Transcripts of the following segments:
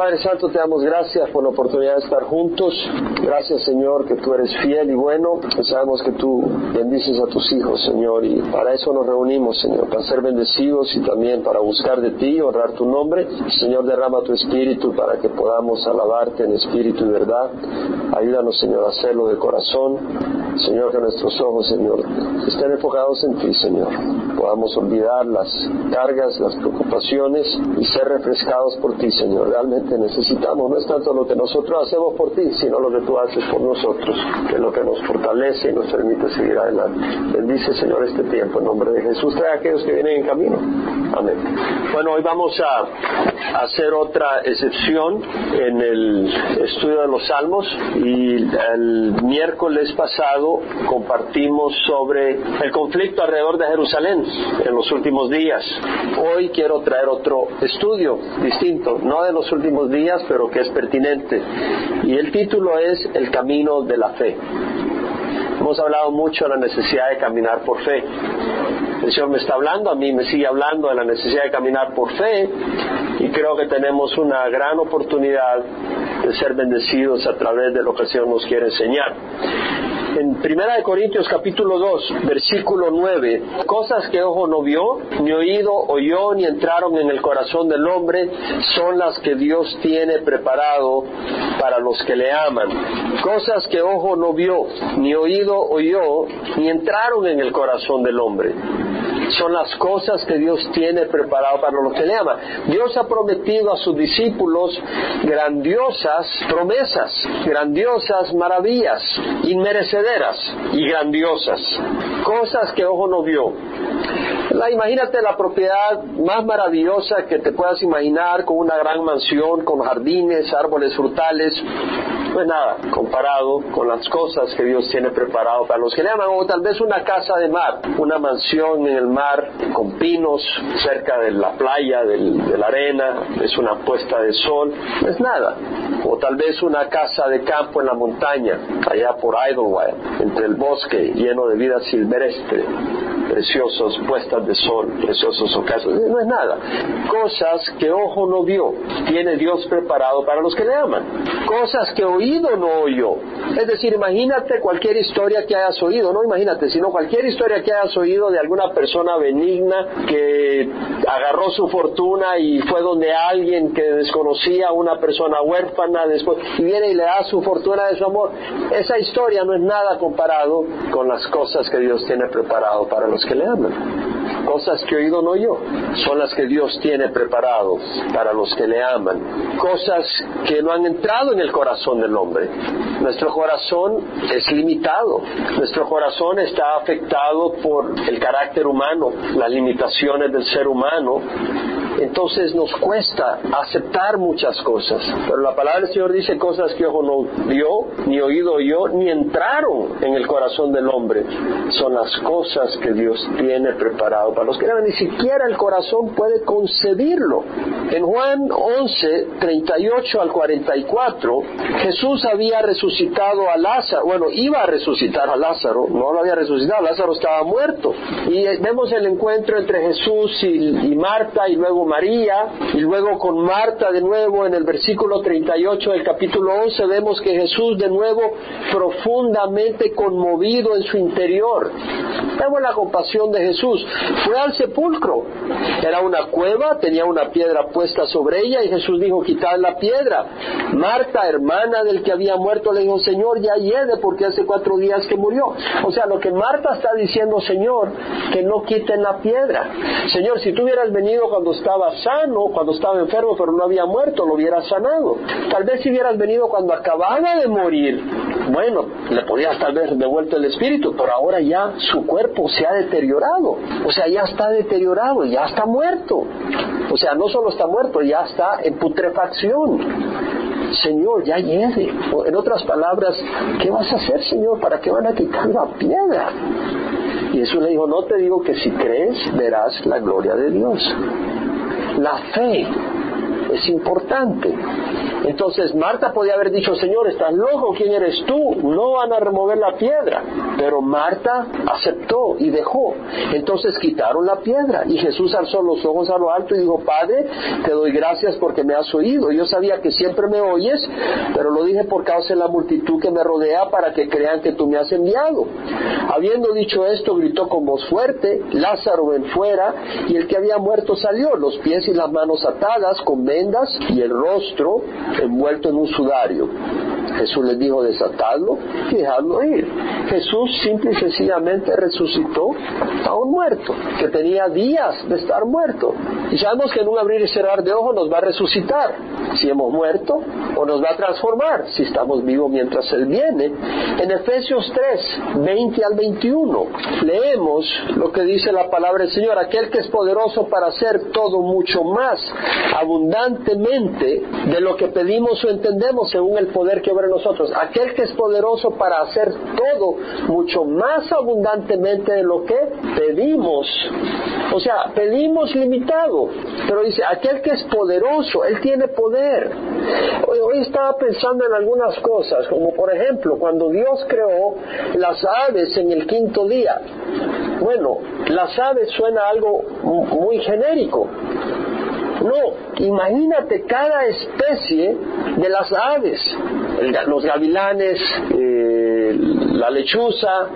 Padre Santo, te damos gracias por la oportunidad de estar juntos. Gracias, Señor, que tú eres fiel y bueno. Sabemos que tú bendices a tus hijos, Señor, y para eso nos reunimos, Señor, para ser bendecidos y también para buscar de ti, honrar tu nombre. Señor, derrama tu espíritu para que podamos alabarte en espíritu y verdad. Ayúdanos, Señor, a hacerlo de corazón. Señor, que nuestros ojos, Señor, estén enfocados en ti, Señor. Podamos olvidar las cargas, las preocupaciones y ser refrescados por ti, Señor. Realmente necesitamos, no es tanto lo que nosotros hacemos por ti, sino lo que tú haces por nosotros, que es lo que nos fortalece y nos permite seguir adelante. Bendice, Señor, este tiempo en nombre de Jesús. Trae a aquellos que vienen en camino. Amén. Bueno, hoy vamos a hacer otra excepción en el estudio de los Salmos y el miércoles pasado compartimos sobre el conflicto alrededor de Jerusalén en los últimos días. Hoy quiero traer otro estudio distinto, no de los últimos días, pero que es pertinente. Y el título es El camino de la fe. Hemos hablado mucho de la necesidad de caminar por fe. El Señor me está hablando, a mí me sigue hablando de la necesidad de caminar por fe y creo que tenemos una gran oportunidad de ser bendecidos a través de lo que el Señor nos quiere enseñar en Primera de Corintios capítulo 2, versículo 9, cosas que ojo no vio, ni oído oyó, ni entraron en el corazón del hombre, son las que Dios tiene preparado para los que le aman. Cosas que ojo no vio, ni oído oyó, ni entraron en el corazón del hombre son las cosas que Dios tiene preparado para los que le aman. Dios ha prometido a sus discípulos grandiosas promesas, grandiosas maravillas, inmerecederas y grandiosas, cosas que ojo no vio. La, imagínate la propiedad más maravillosa que te puedas imaginar, con una gran mansión, con jardines, árboles frutales, pues nada, comparado con las cosas que Dios tiene preparado para los que le aman, o tal vez una casa de mar, una mansión en el mar con pinos cerca de la playa, de la arena, es una puesta de sol, es nada, o tal vez una casa de campo en la montaña, allá por Idlewild, entre el bosque lleno de vida silvestre preciosos puestas de sol, preciosos ocasos. No es nada. Cosas que ojo no vio, tiene Dios preparado para los que le aman. Cosas que oído no oyó. Es decir, imagínate cualquier historia que hayas oído, no imagínate, sino cualquier historia que hayas oído de alguna persona benigna que agarró su fortuna y fue donde alguien que desconocía, una persona huérfana, después, y viene y le da su fortuna de su amor. Esa historia no es nada comparado con las cosas que Dios tiene preparado para los que le aman. Cosas que oído no yo, son las que Dios tiene preparado para los que le aman. Cosas que no han entrado en el corazón del hombre. Nuestro corazón es limitado. Nuestro corazón está afectado por el carácter humano, las limitaciones del ser humano entonces nos cuesta aceptar muchas cosas. Pero la palabra del Señor dice cosas que ojo no vio, ni oído oyó, ni entraron en el corazón del hombre. Son las cosas que Dios tiene para los que Ni siquiera el corazón puede concebirlo. En Juan 11, 38 al 44, Jesús había resucitado a Lázaro. Bueno, iba a resucitar a Lázaro, no lo había resucitado, Lázaro estaba muerto. Y vemos el encuentro entre Jesús y, y Marta y luego María y luego con Marta de nuevo en el versículo 38 del capítulo 11 vemos que Jesús de nuevo profundamente conmovido en su interior. Vemos la compasión de Jesús. Fue al sepulcro. Era una cueva, tenía una piedra puesta sobre ella y Jesús dijo, quitad la piedra. Marta, hermana del que había muerto, le dijo, Señor, ya hiede porque hace cuatro días que murió. O sea, lo que Marta está diciendo, Señor, que no quiten la piedra. Señor, si tú hubieras venido cuando estaba sano, cuando estaba enfermo, pero no había muerto, lo hubiera sanado. Tal vez si hubieras venido cuando acababa de morir, bueno, le podías tal vez devuelto el espíritu, pero ahora ya su cuerpo se ha deteriorado. O sea, ya está deteriorado, ya está muerto. O sea, no solo está muerto, ya está en putrefacción. Señor, ya llegue. En otras palabras, ¿qué vas a hacer, Señor? ¿Para qué van a quitar la piedra? Y Jesús le dijo, no te digo que si crees verás la gloria de Dios. La fe es importante. Entonces Marta podía haber dicho, Señor, estás loco, ¿quién eres tú? No van a remover la piedra. Pero Marta aceptó y dejó. Entonces quitaron la piedra y Jesús alzó los ojos a lo alto y dijo, Padre, te doy gracias porque me has oído. Yo sabía que siempre me oyes, pero lo dije por causa de la multitud que me rodea para que crean que tú me has enviado. Habiendo dicho esto, gritó con voz fuerte, Lázaro ven fuera, y el que había muerto salió, los pies y las manos atadas con y el rostro envuelto en un sudario. Jesús les dijo, desatadlo y dejadlo ir. Jesús simple y sencillamente resucitó a un muerto, que tenía días de estar muerto. Y sabemos que en un abrir y cerrar de ojos nos va a resucitar si hemos muerto o nos va a transformar si estamos vivos mientras Él viene. En Efesios 3, 20 al 21, leemos lo que dice la palabra del Señor, aquel que es poderoso para hacer todo mucho más abundantemente de lo que pedimos o entendemos según el poder que obra nosotros. Aquel que es poderoso para hacer todo mucho más abundantemente de lo que pedimos. O sea, pedimos limitado, pero dice, aquel que es poderoso, Él tiene poder. Hoy, estaba pensando en algunas cosas, como por ejemplo, cuando Dios creó las aves en el quinto día. Bueno, las aves suena algo muy genérico, no, imagínate cada especie de las aves, los gavilanes, eh, la lechuza,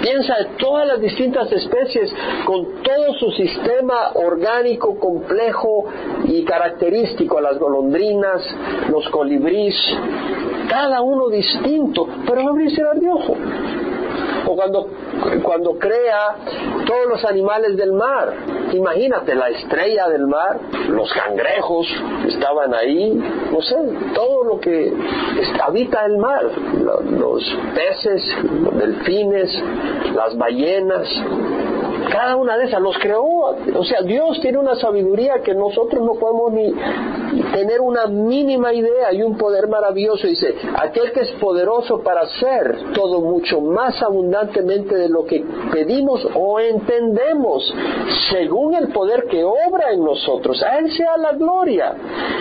piensa en todas las distintas especies con todo su sistema orgánico complejo y característico, las golondrinas, los colibríes, cada uno distinto, pero no abrirse de ojo. O cuando cuando crea todos los animales del mar. Imagínate, la estrella del mar, los cangrejos estaban ahí, no sé, todo lo que habita el mar, los peces, los delfines, las ballenas, cada una de esas los creó. O sea, Dios tiene una sabiduría que nosotros no podemos ni tener una mínima idea y un poder maravilloso. Dice, aquel que es poderoso para hacer todo mucho más abundantemente de lo que pedimos o entendemos, según el poder que obra en nosotros. A Él sea la gloria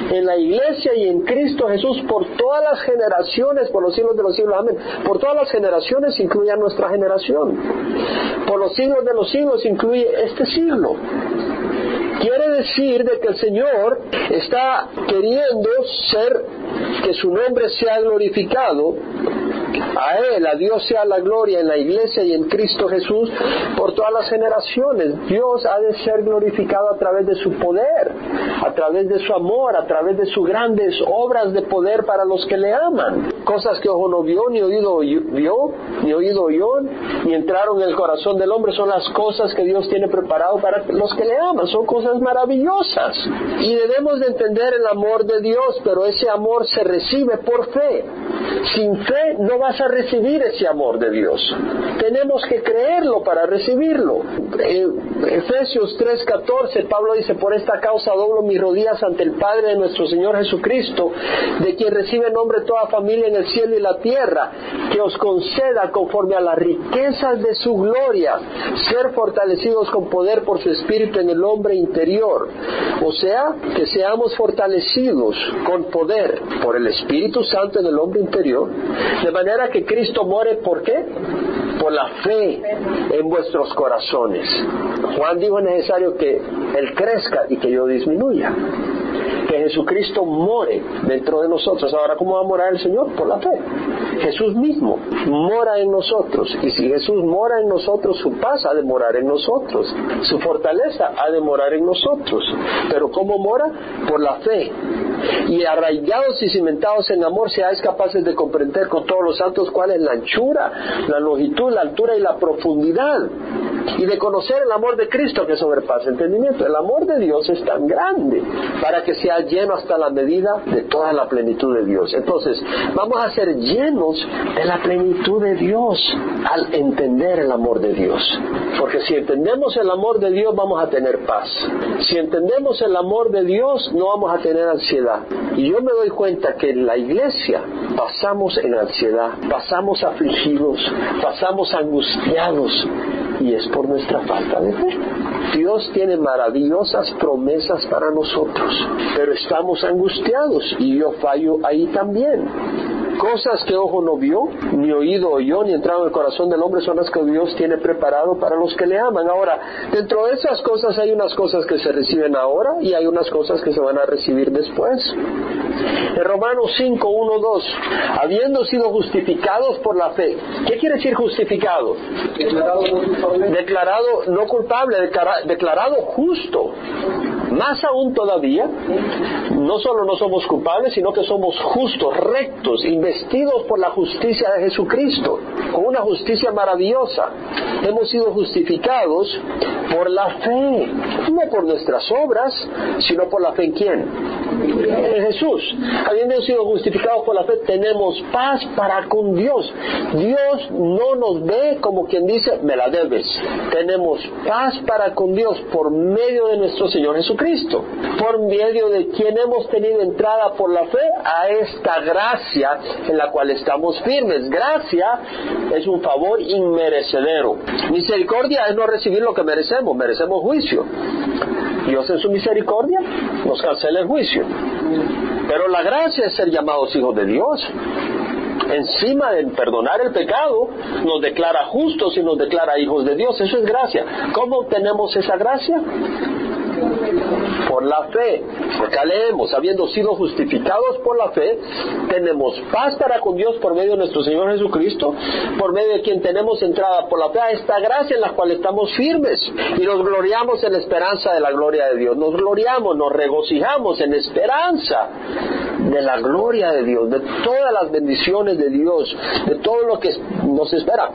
en la iglesia y en Cristo Jesús por todas las generaciones, por los siglos de los siglos. Amén. Por todas las generaciones, incluye a nuestra generación. Por los siglos de los siglos, incluye este siglo. Quiere decir de que el Señor está queriendo ser, que su nombre sea glorificado a Él, a Dios sea la gloria en la iglesia y en Cristo Jesús por todas las generaciones. Dios ha de ser glorificado a través de su poder, a través de su amor, a través de sus grandes obras de poder para los que le aman. Cosas que ojo no vio, ni oído vio, ni oído oyó, ni entraron en el corazón del hombre, son las cosas que Dios tiene preparado para los que le aman. Son cosas maravillosas. Y debemos de entender el amor de Dios, pero ese amor se recibe por fe. Sin fe no vas a recibir ese amor de Dios. Tenemos que creerlo para recibirlo. Efesios 3:14, Pablo dice, por esta causa doblo mis rodillas ante el Padre de nuestro Señor Jesucristo, de quien recibe nombre toda familia en el cielo y la tierra, que os conceda conforme a las riquezas de su gloria, ser fortalecidos con poder por su espíritu en el hombre interior. O sea, que seamos fortalecidos con poder por el Espíritu Santo en el hombre interior, de manera que Cristo muere, ¿por qué? Por la fe en vuestros corazones. Juan dijo es necesario que Él crezca y que yo disminuya Jesucristo more dentro de nosotros. Ahora, ¿cómo va a morar el Señor? Por la fe. Jesús mismo mora en nosotros. Y si Jesús mora en nosotros, su paz ha de morar en nosotros. Su fortaleza ha de morar en nosotros. Pero ¿cómo mora? Por la fe. Y arraigados y cimentados en amor, seáis capaces de comprender con todos los santos cuál es la anchura, la longitud, la altura y la profundidad. Y de conocer el amor de Cristo que sobrepasa entendimiento. El amor de Dios es tan grande para que sea lleno hasta la medida de toda la plenitud de Dios. Entonces, vamos a ser llenos de la plenitud de Dios al entender el amor de Dios. Porque si entendemos el amor de Dios, vamos a tener paz. Si entendemos el amor de Dios, no vamos a tener ansiedad. Y yo me doy cuenta que en la iglesia pasamos en ansiedad, pasamos afligidos, pasamos angustiados y es por nuestra falta de fe. Dios tiene maravillosas promesas para nosotros, pero estamos angustiados y yo fallo ahí también. Cosas que ojo no vio, ni oído oyó, ni entrado en el corazón del hombre son las que Dios tiene preparado para los que le aman. Ahora, dentro de esas cosas hay unas cosas que se reciben ahora y hay unas cosas que se van a recibir después. En Romanos 5, 1, 2, habiendo sido justificados por la fe. ¿Qué quiere decir justificado? Declarado no culpable, declarado justo. Más aún todavía, no solo no somos culpables, sino que somos justos, rectos, investidos por la justicia de Jesucristo, con una justicia maravillosa. Hemos sido justificados por la fe, no por nuestras obras, sino por la fe en quién? En Jesús. Habiendo sido justificados por la fe, tenemos paz para con Dios. Dios no nos ve como quien dice, me la debes. Tenemos paz para con Dios por medio de nuestro Señor Jesucristo. Cristo, por medio de quien hemos tenido entrada por la fe a esta gracia en la cual estamos firmes. Gracia es un favor inmerecedero. Misericordia es no recibir lo que merecemos, merecemos juicio. Dios en su misericordia nos cancela el juicio. Pero la gracia es ser llamados hijos de Dios encima de perdonar el pecado, nos declara justos y nos declara hijos de Dios. Eso es gracia. ¿Cómo obtenemos esa gracia? Thank you. Por la fe. Acá leemos, habiendo sido justificados por la fe, tenemos paz para con Dios por medio de nuestro Señor Jesucristo, por medio de quien tenemos entrada por la fe a esta gracia en la cual estamos firmes y nos gloriamos en la esperanza de la gloria de Dios. Nos gloriamos, nos regocijamos en esperanza de la gloria de Dios, de todas las bendiciones de Dios, de todo lo que nos espera.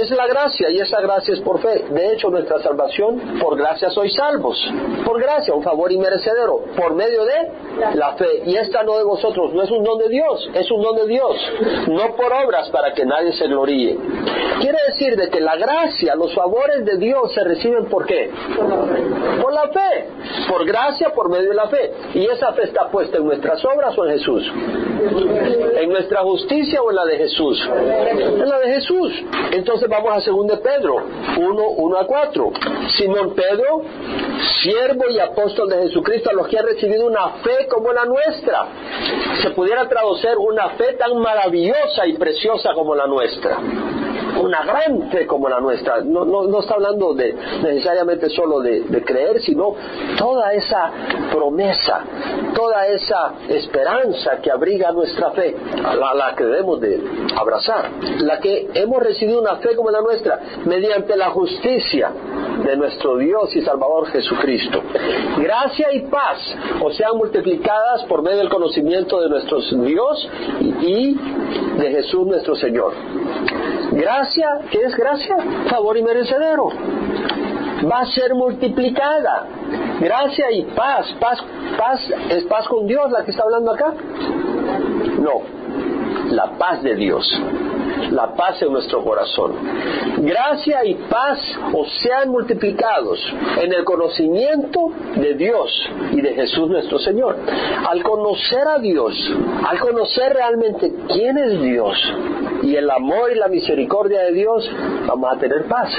Es la gracia y esa gracia es por fe. De hecho, nuestra salvación, por gracia sois salvos. Por gracia, un favor inmerecedero, por medio de la fe. Y esta no de vosotros, no es un don de Dios, es un don de Dios. No por obras para que nadie se gloríe. Quiere decir de que la gracia, los favores de Dios se reciben por qué? Por la fe. Por gracia, por medio de la fe. Y esa fe está puesta en nuestras obras o en Jesús. En nuestra justicia o en la de Jesús. En la de Jesús. Entonces vamos a 2 de Pedro 1, 1 a 4. Simón Pedro, y apóstol de Jesucristo, a los que han recibido una fe como la nuestra. Se pudiera traducir una fe tan maravillosa y preciosa como la nuestra una gran fe como la nuestra. No, no, está hablando de necesariamente solo de, creer, sino toda esa promesa, toda esa esperanza que abriga nuestra fe, la, la que debemos de abrazar, la que hemos recibido una fe como la nuestra, mediante la justicia de nuestro Dios y Salvador Jesucristo. Gracia y paz o sean multiplicadas por medio del conocimiento de nuestro Dios y de Jesús nuestro Señor. Gracia, ¿qué es gracia? Favor y merecedero. Va a ser multiplicada. Gracia y paz. Paz, paz, ¿es paz con Dios la que está hablando acá? No, la paz de Dios la paz en nuestro corazón. Gracia y paz os sean multiplicados en el conocimiento de Dios y de Jesús nuestro Señor. Al conocer a Dios, al conocer realmente quién es Dios y el amor y la misericordia de Dios, vamos a tener paz.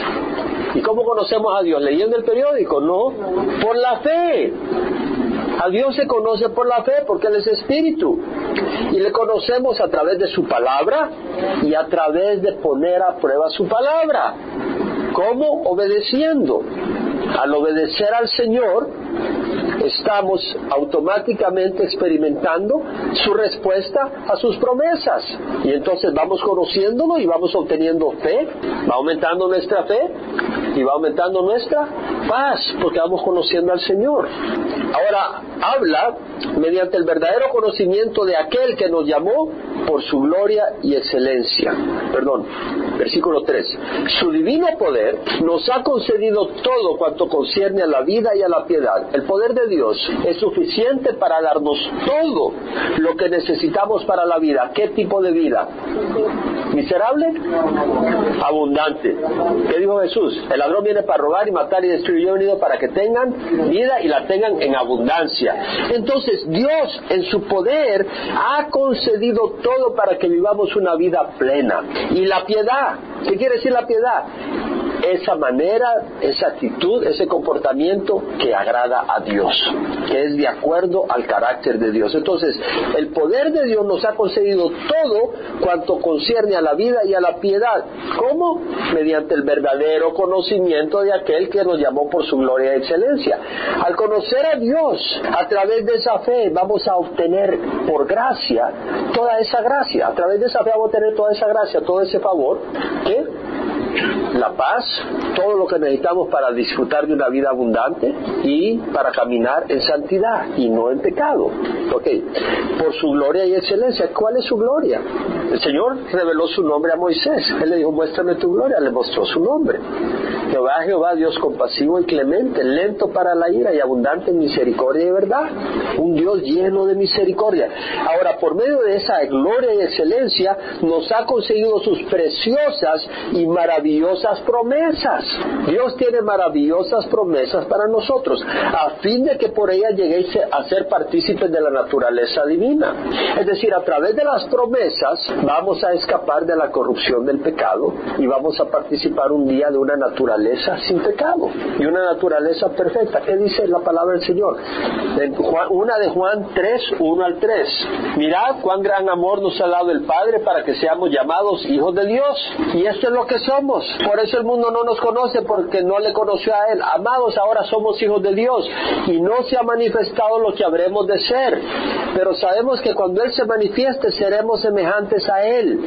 ¿Y cómo conocemos a Dios? ¿Leyendo el periódico? No, por la fe. A Dios se conoce por la fe porque Él es espíritu. Y le conocemos a través de su palabra y a través de poner a prueba su palabra. ¿Cómo? Obedeciendo. Al obedecer al Señor, estamos automáticamente experimentando su respuesta a sus promesas. Y entonces vamos conociéndolo y vamos obteniendo fe, va aumentando nuestra fe y va aumentando nuestra paz porque vamos conociendo al Señor. Ahora, habla mediante el verdadero conocimiento de aquel que nos llamó por su gloria y excelencia. Perdón, versículo 3. Su divino poder nos ha concedido todo cuanto concierne a la vida y a la piedad. El poder de Dios es suficiente para darnos todo lo que necesitamos para la vida. ¿Qué tipo de vida? ¿Miserable? Abundante. ¿Qué dijo Jesús? El ladrón viene para robar y matar y destruir. Yo he venido para que tengan vida y la tengan en abundancia. Entonces Dios en su poder ha concedido todo para que vivamos una vida plena. Y la piedad, ¿qué quiere decir la piedad? esa manera, esa actitud, ese comportamiento que agrada a Dios, que es de acuerdo al carácter de Dios. Entonces, el poder de Dios nos ha concedido todo cuanto concierne a la vida y a la piedad. ¿Cómo? Mediante el verdadero conocimiento de aquel que nos llamó por su gloria y excelencia. Al conocer a Dios a través de esa fe, vamos a obtener por gracia toda esa gracia. A través de esa fe vamos a obtener toda esa gracia, todo ese favor. ¿Qué? La paz, todo lo que necesitamos para disfrutar de una vida abundante y para caminar en santidad y no en pecado. Ok, por su gloria y excelencia. ¿Cuál es su gloria? El Señor reveló su nombre a Moisés. Él le dijo, muéstrame tu gloria. Le mostró su nombre. Jehová, Jehová, Dios compasivo y clemente, lento para la ira y abundante en misericordia y verdad. Un Dios lleno de misericordia. Ahora, por medio de esa gloria y excelencia, nos ha conseguido sus preciosas y maravillosas promesas. Dios tiene maravillosas promesas para nosotros, a fin de que por ellas lleguéis a ser partícipes de la naturaleza divina. Es decir, a través de las promesas vamos a escapar de la corrupción del pecado y vamos a participar un día de una naturaleza sin pecado y una naturaleza perfecta. ¿Qué dice la palabra del Señor? una de Juan 3, 1 al 3. Mirad cuán gran amor nos ha dado el Padre para que seamos llamados hijos de Dios. Y esto es lo que somos. Por eso el mundo no nos conoce porque no le conoció a Él. Amados, ahora somos hijos de Dios y no se ha manifestado lo que habremos de ser. Pero sabemos que cuando Él se manifieste seremos semejantes a Él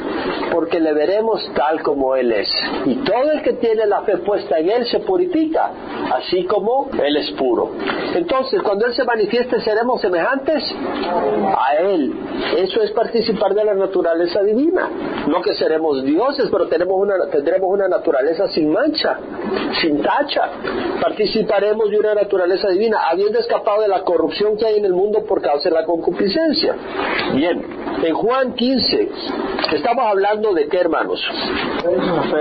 porque le veremos tal como Él es. Y todo el que tiene la fe puesta en Él se purifica, así como Él es puro. Entonces, cuando Él se manifieste seremos semejantes a Él. Eso es participar de la naturaleza divina. No que seremos dioses, pero tenemos una tendremos una naturaleza sin mancha, sin tacha. Participaremos de una naturaleza divina, habiendo escapado de la corrupción que hay en el mundo por causa de la concupiscencia. Bien, en Juan 15, estamos hablando de qué, hermanos?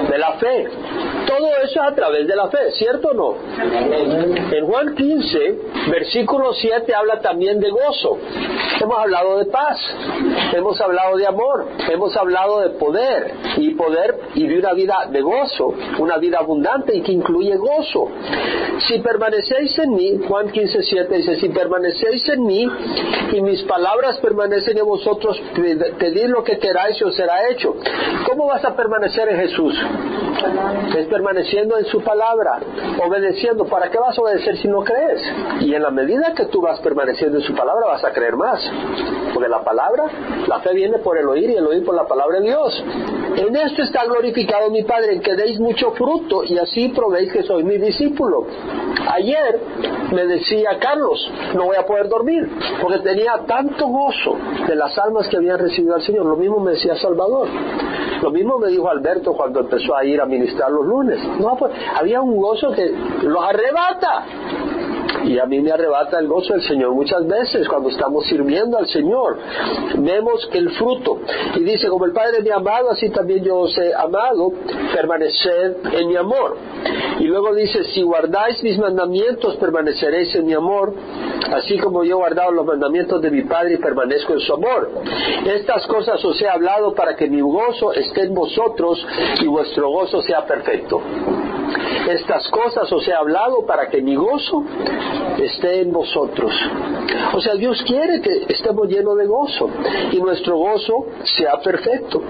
De la fe. Todo eso es a través de la fe, ¿cierto o no? En Juan 15, versículo 7 habla también de gozo. Hemos hablado de paz, hemos hablado de amor, hemos hablado de poder y poder y de una vida de gozo, una vida abundante y que incluye gozo. Si permanecéis en mí, Juan 15, 7 dice, si permanecéis en mí y mis palabras permanecen en vosotros, pedid lo que queráis y os será hecho. ¿Cómo vas a permanecer en Jesús? Es permaneciendo en su palabra, obedeciendo. ¿Para qué vas a obedecer si no crees? Y en la medida que tú vas permaneciendo en su palabra, vas a creer más. Porque la palabra, la fe viene por el oír y el oír por la palabra de Dios. En esto está glorificado mi Padre, en que deis mucho fruto y así probéis que soy mi discípulo. Ayer me decía Carlos, no voy a poder dormir, porque tenía tanto gozo de las almas que habían recibido al Señor. Lo mismo me decía Salvador. Lo mismo me dijo Alberto cuando empezó a ir a ministrar los lunes. No, pues había un gozo que los arrebata. Y a mí me arrebata el gozo del Señor muchas veces cuando estamos sirviendo al Señor. Vemos el fruto, y dice, como el Padre me ha amado, así también yo os he amado, permaneced en mi amor. Y luego dice, si guardáis mis mandamientos, permaneceréis en mi amor, así como yo he guardado los mandamientos de mi Padre y permanezco en su amor. Estas cosas os he hablado para que mi gozo esté en vosotros y vuestro gozo sea perfecto. Estas cosas os he hablado para que mi gozo esté en vosotros. O sea, Dios quiere que estemos llenos de gozo y nuestro gozo sea perfecto.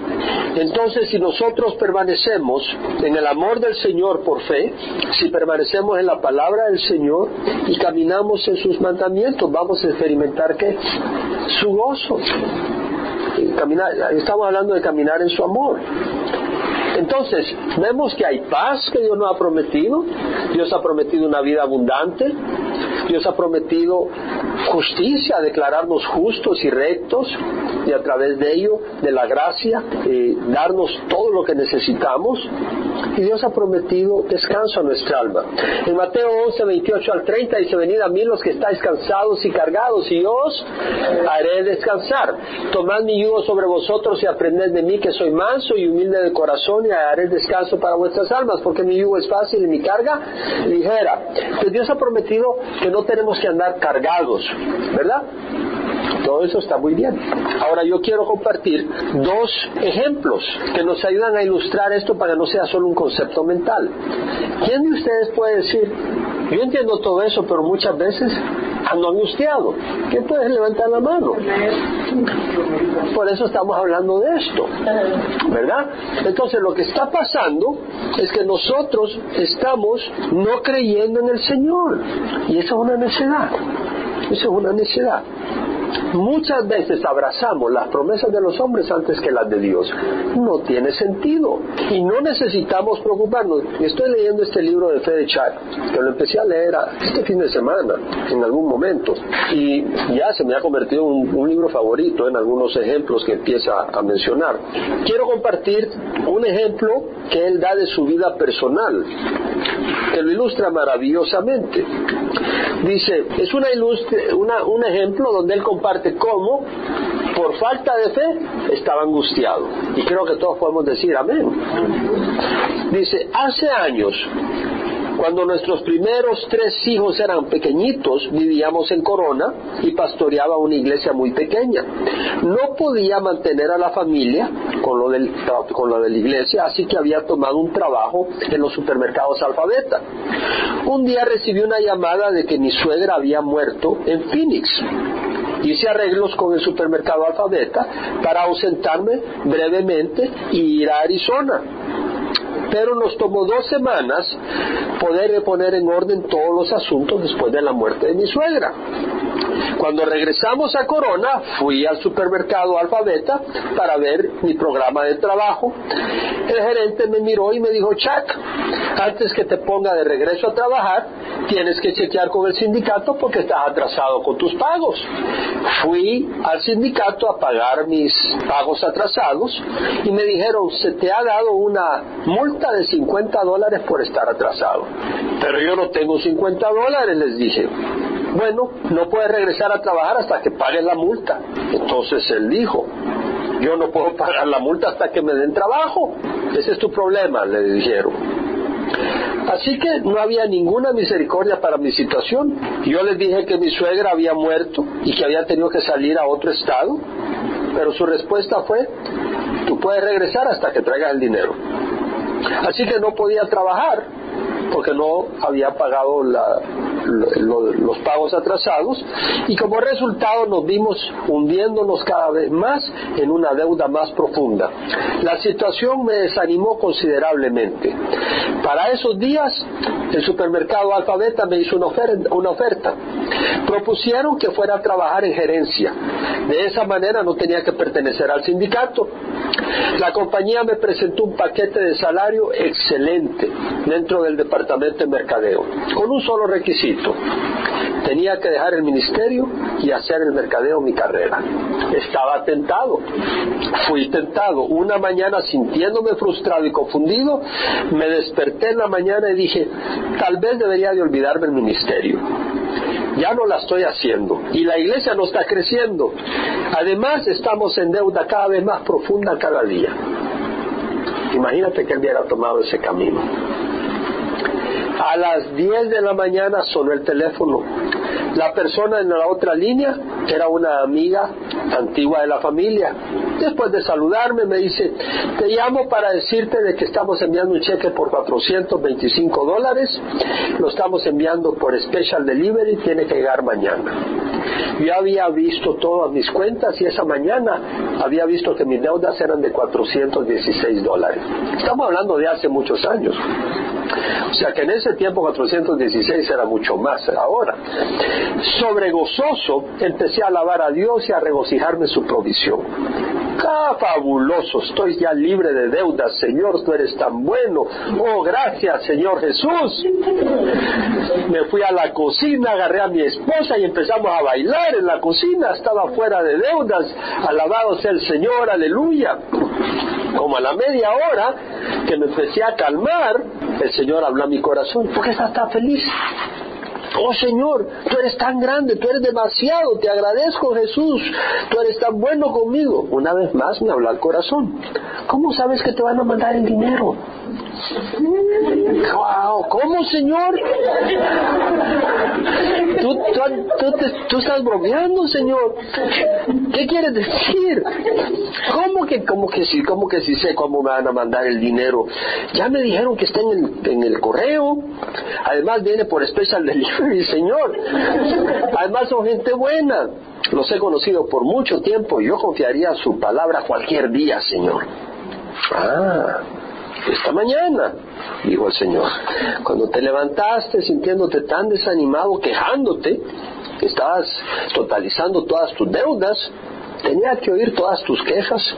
Entonces, si nosotros permanecemos en el amor del Señor por fe, si permanecemos en la palabra del Señor y caminamos en sus mandamientos, vamos a experimentar que su gozo. estamos hablando de caminar en su amor. Entonces, vemos que hay paz que Dios nos ha prometido, Dios ha prometido una vida abundante, Dios ha prometido justicia, declararnos justos y rectos y a través de ello, de la gracia, eh, darnos todo lo que necesitamos. Y Dios ha prometido descanso a nuestra alma. En Mateo 11, 28 al 30 dice, venid a mí los que estáis cansados y cargados y os haré descansar. Tomad mi yugo sobre vosotros y aprended de mí que soy manso y humilde de corazón y haré descanso para vuestras almas, porque mi yugo es fácil y mi carga ligera. Pues Dios ha prometido que no tenemos que andar cargados, ¿verdad? Todo eso está muy bien. Ahora yo quiero compartir dos ejemplos que nos ayudan a ilustrar esto para que no sea solo un concepto mental. ¿Quién de ustedes puede decir, yo entiendo todo eso, pero muchas veces ando angustiado? ¿Quién puede levantar la mano? Por eso estamos hablando de esto, ¿verdad? Entonces lo que está pasando es que nosotros estamos no creyendo en el Señor y eso es una necedad. Eso es una necedad. Muchas veces abrazamos las promesas de los hombres antes que las de Dios. No tiene sentido. Y no necesitamos preocuparnos. Estoy leyendo este libro de Fede Char, que lo empecé a leer este fin de semana, en algún momento. Y ya se me ha convertido en un, libro favorito en algunos ejemplos que empieza a mencionar. Quiero compartir un ejemplo que él da de su vida personal, que lo ilustra maravillosamente. Dice, es una ilustre, un ejemplo donde él comparte cómo, por falta de fe, estaba angustiado. Y creo que todos podemos decir amén. Dice, hace años cuando nuestros primeros tres hijos eran pequeñitos, vivíamos en Corona y pastoreaba una iglesia muy pequeña. No podía mantener a la familia con lo, del, con lo de la iglesia, así que había tomado un trabajo en los supermercados Alfabeta. Un día recibí una llamada de que mi suegra había muerto en Phoenix hice arreglos con el supermercado Alfabeta para ausentarme brevemente y ir a Arizona pero nos tomó dos semanas poder poner en orden todos los asuntos después de la muerte de mi suegra. Cuando regresamos a Corona, fui al supermercado Alfabeta para ver mi programa de trabajo. El gerente me miró y me dijo, Chuck, antes que te ponga de regreso a trabajar, tienes que chequear con el sindicato porque estás atrasado con tus pagos. Fui al sindicato a pagar mis pagos atrasados y me dijeron, se te ha dado una multa de 50 dólares por estar atrasado. Pero yo no tengo 50 dólares, les dije bueno, no puedes regresar a trabajar hasta que pagues la multa. Entonces él dijo, yo no puedo pagar la multa hasta que me den trabajo. Ese es tu problema, le dijeron. Así que no había ninguna misericordia para mi situación. Yo les dije que mi suegra había muerto y que había tenido que salir a otro estado, pero su respuesta fue, tú puedes regresar hasta que traigas el dinero. Así que no podía trabajar porque no había pagado los pagos atrasados y como resultado nos vimos hundiéndonos cada vez más en una deuda más profunda. La situación me desanimó considerablemente. Para esos días el supermercado Alfabeta me hizo una oferta, una oferta. Propusieron que fuera a trabajar en gerencia. De esa manera no tenía que pertenecer al sindicato. La compañía me presentó un paquete de salario excelente dentro del departamento departamento de mercadeo, con un solo requisito. Tenía que dejar el ministerio y hacer el mercadeo mi carrera. Estaba tentado, fui tentado. Una mañana sintiéndome frustrado y confundido, me desperté en la mañana y dije, tal vez debería de olvidarme el ministerio ya no la estoy haciendo y la iglesia no está creciendo. Además estamos en deuda cada vez más profunda cada día. Imagínate que él hubiera tomado ese camino. A las 10 de la mañana sonó el teléfono. La persona en la otra línea era una amiga antigua de la familia. Después de saludarme me dice, te llamo para decirte de que estamos enviando un cheque por 425 dólares, lo estamos enviando por Special Delivery, tiene que llegar mañana. Yo había visto todas mis cuentas y esa mañana había visto que mis deudas eran de 416 dólares. Estamos hablando de hace muchos años. O sea que en ese tiempo 416 era mucho más ahora. Sobre gozoso empecé a alabar a Dios y a regocijarme su provisión. ¡Ah, fabuloso! Estoy ya libre de deudas, Señor, tú eres tan bueno. Oh, gracias, Señor Jesús. Me fui a la cocina, agarré a mi esposa y empezamos a bailar en la cocina. Estaba fuera de deudas. Alabado sea el Señor, aleluya. Como a la media hora que me empecé a calmar, el Señor habló a mi corazón. ¿Por qué tan feliz? Oh Señor, tú eres tan grande, tú eres demasiado, te agradezco Jesús, tú eres tan bueno conmigo. Una vez más me habla el corazón. ¿Cómo sabes que te van a mandar el dinero? Wow, ¿cómo, Señor? ¿Tú, estás bromeando, Señor. ¿Qué quieres decir? ¿Cómo que, cómo que sí, cómo que sí sé cómo me van a mandar el dinero? Ya me dijeron que está en el, correo. Además viene por Special Delivery, Señor. Además son gente buena. Los he conocido por mucho tiempo yo confiaría su palabra cualquier día, Señor. Ah, esta mañana, dijo el Señor, cuando te levantaste sintiéndote tan desanimado, quejándote, que estabas totalizando todas tus deudas, tenía que oír todas tus quejas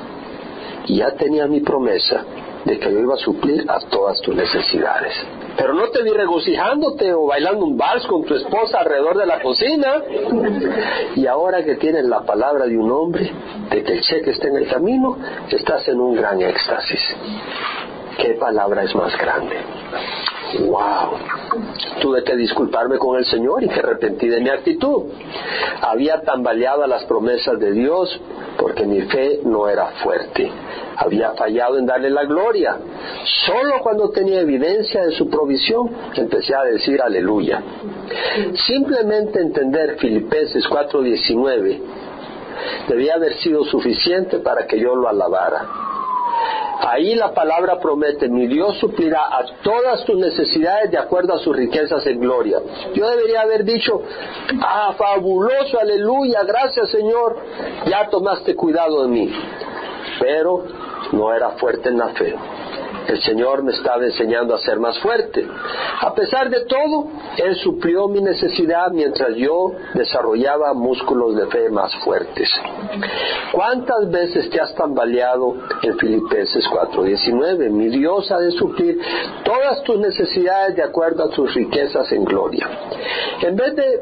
y ya tenía mi promesa de que yo iba a suplir a todas tus necesidades. Pero no te vi regocijándote o bailando un vals con tu esposa alrededor de la cocina. Y ahora que tienes la palabra de un hombre, de que el cheque está en el camino, estás en un gran éxtasis. ¿Qué palabra es más grande? ¡Wow! Tuve que disculparme con el Señor y que arrepentí de mi actitud. Había tambaleado a las promesas de Dios porque mi fe no era fuerte. Había fallado en darle la gloria. Solo cuando tenía evidencia de su provisión empecé a decir aleluya. Simplemente entender Filipenses 4:19 debía haber sido suficiente para que yo lo alabara. Ahí la palabra promete, mi Dios suplirá a todas tus necesidades de acuerdo a sus riquezas en gloria. Yo debería haber dicho, ah, fabuloso, aleluya, gracias Señor, ya tomaste cuidado de mí. Pero no era fuerte en la fe el Señor me estaba enseñando a ser más fuerte. A pesar de todo, Él suplió mi necesidad mientras yo desarrollaba músculos de fe más fuertes. ¿Cuántas veces te has tambaleado en Filipenses 4:19? Mi Dios ha de suplir todas tus necesidades de acuerdo a sus riquezas en gloria. En vez de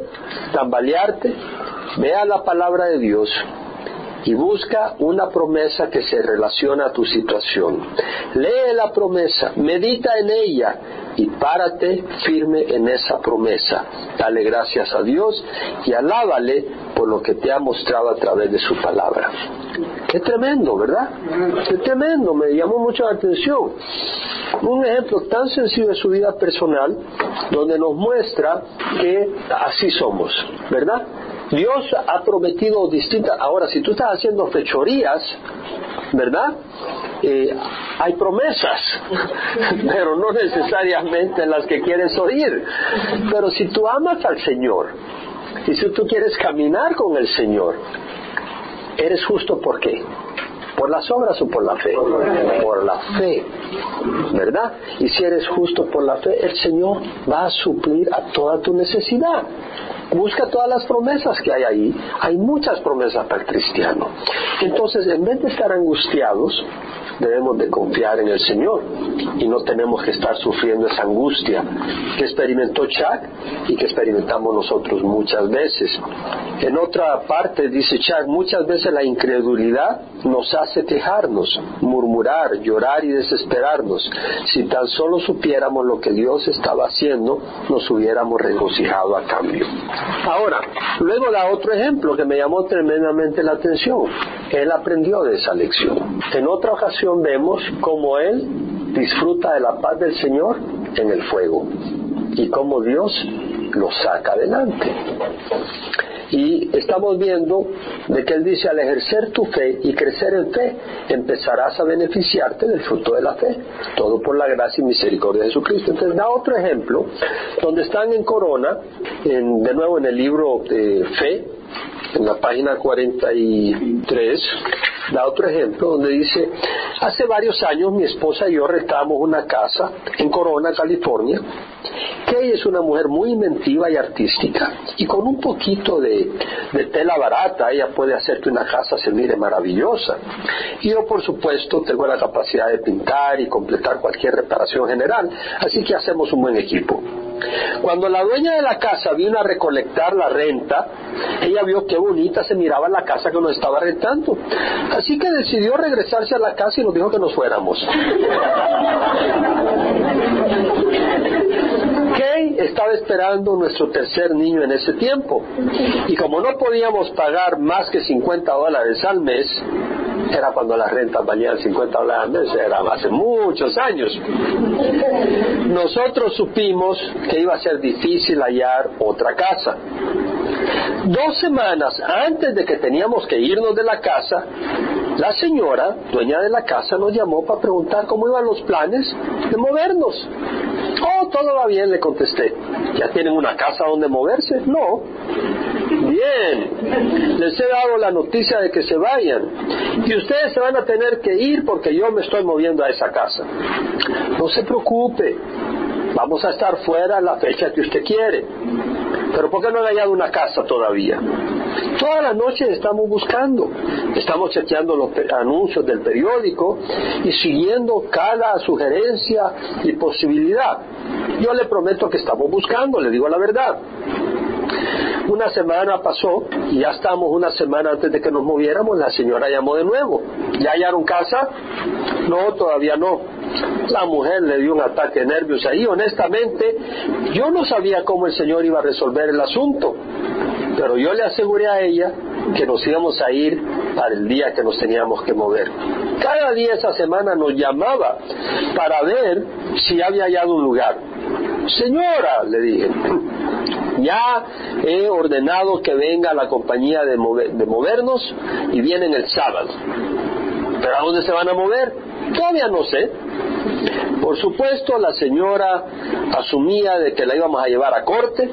tambalearte, vea la palabra de Dios y busca una promesa que se relaciona a tu situación. Lee la promesa, medita en ella y párate firme en esa promesa. Dale gracias a Dios y alábale por lo que te ha mostrado a través de su palabra. Qué tremendo, ¿verdad? Qué tremendo, me llamó mucho la atención. Un ejemplo tan sencillo de su vida personal, donde nos muestra que así somos, ¿verdad? Dios ha prometido distintas. Ahora, si tú estás haciendo fechorías, ¿verdad? Eh, hay promesas, pero no necesariamente las que quieres oír. Pero si tú amas al Señor y si tú quieres caminar con el Señor, eres justo por qué? ¿Por las obras o por la fe? Por la fe, ¿verdad? Y si eres justo por la fe, el Señor va a suplir a toda tu necesidad. Busca todas las promesas que hay ahí. Hay muchas promesas para el cristiano. Entonces, en vez de estar angustiados, debemos de confiar en el Señor y no tenemos que estar sufriendo esa angustia que experimentó Chuck y que experimentamos nosotros muchas veces. En otra parte dice Chuck, muchas veces la incredulidad nos hace quejarnos, murmurar, llorar y desesperarnos. Si tan solo supiéramos lo que Dios estaba haciendo, nos hubiéramos regocijado a cambio. Ahora, luego da otro ejemplo que me llamó tremendamente la atención. Él aprendió de esa lección. En otra ocasión vemos cómo él disfruta de la paz del Señor en el fuego y cómo Dios lo saca adelante. Y estamos viendo de que Él dice, al ejercer tu fe y crecer en fe, empezarás a beneficiarte del fruto de la fe. Todo por la gracia y misericordia de Jesucristo. Entonces da otro ejemplo, donde están en Corona, de nuevo en el libro de Fe, en la página 43, da otro ejemplo donde dice, hace varios años mi esposa y yo rentábamos una casa en Corona, California, que ella es una mujer muy inventiva y artística, y con un poquito de, tela barata ella puede hacer que una casa se mire maravillosa. Y yo, por supuesto, tengo la capacidad de pintar y completar cualquier reparación general, así que hacemos un buen equipo. Cuando la dueña de la casa vino a recolectar la renta, ella vio qué bonita se miraba la casa que nos estaba rentando. Así que decidió regresarse a la casa y nos dijo que nos fuéramos. Estaba esperando nuestro tercer niño en ese tiempo. Y como no podíamos pagar más que 50 dólares al mes, Era cuando las rentas valían 50 dólares al mes, era hace muchos años. Nosotros supimos que iba a ser difícil hallar otra casa. Dos semanas antes de que teníamos que irnos de la casa, la señora, dueña de la casa, nos llamó para preguntar cómo iban los planes de movernos. Oh, todo va bien, le contesté. ¿Ya tienen una casa donde moverse? No. Bien, les he dado la noticia de que se vayan y ustedes se van a tener que ir porque yo me estoy moviendo a esa casa. No se preocupe, vamos a estar fuera la fecha que usted quiere. Pero ¿por qué no han hallado una casa todavía? Todas las noches estamos buscando, estamos chequeando los anuncios del periódico y siguiendo cada sugerencia y posibilidad. Yo le prometo que estamos buscando, le digo la verdad. Una semana pasó y ya estamos una semana antes de que nos moviéramos, la señora llamó de nuevo. ¿Ya hallaron casa? No, todavía no. La mujer le dio un ataque de nervios ahí. Honestamente, yo no sabía cómo el Señor iba a resolver el asunto, pero yo le aseguré a ella que nos íbamos a ir para el día que nos teníamos que mover. Cada día esa semana nos llamaba para ver si había hallado un lugar. Señora, le dije, ya he ordenado que venga la compañía de, de movernos y vienen el sábado. ¿Pero a dónde se van a mover? Todavía no sé. Por supuesto, la señora asumía de que la íbamos a llevar a corte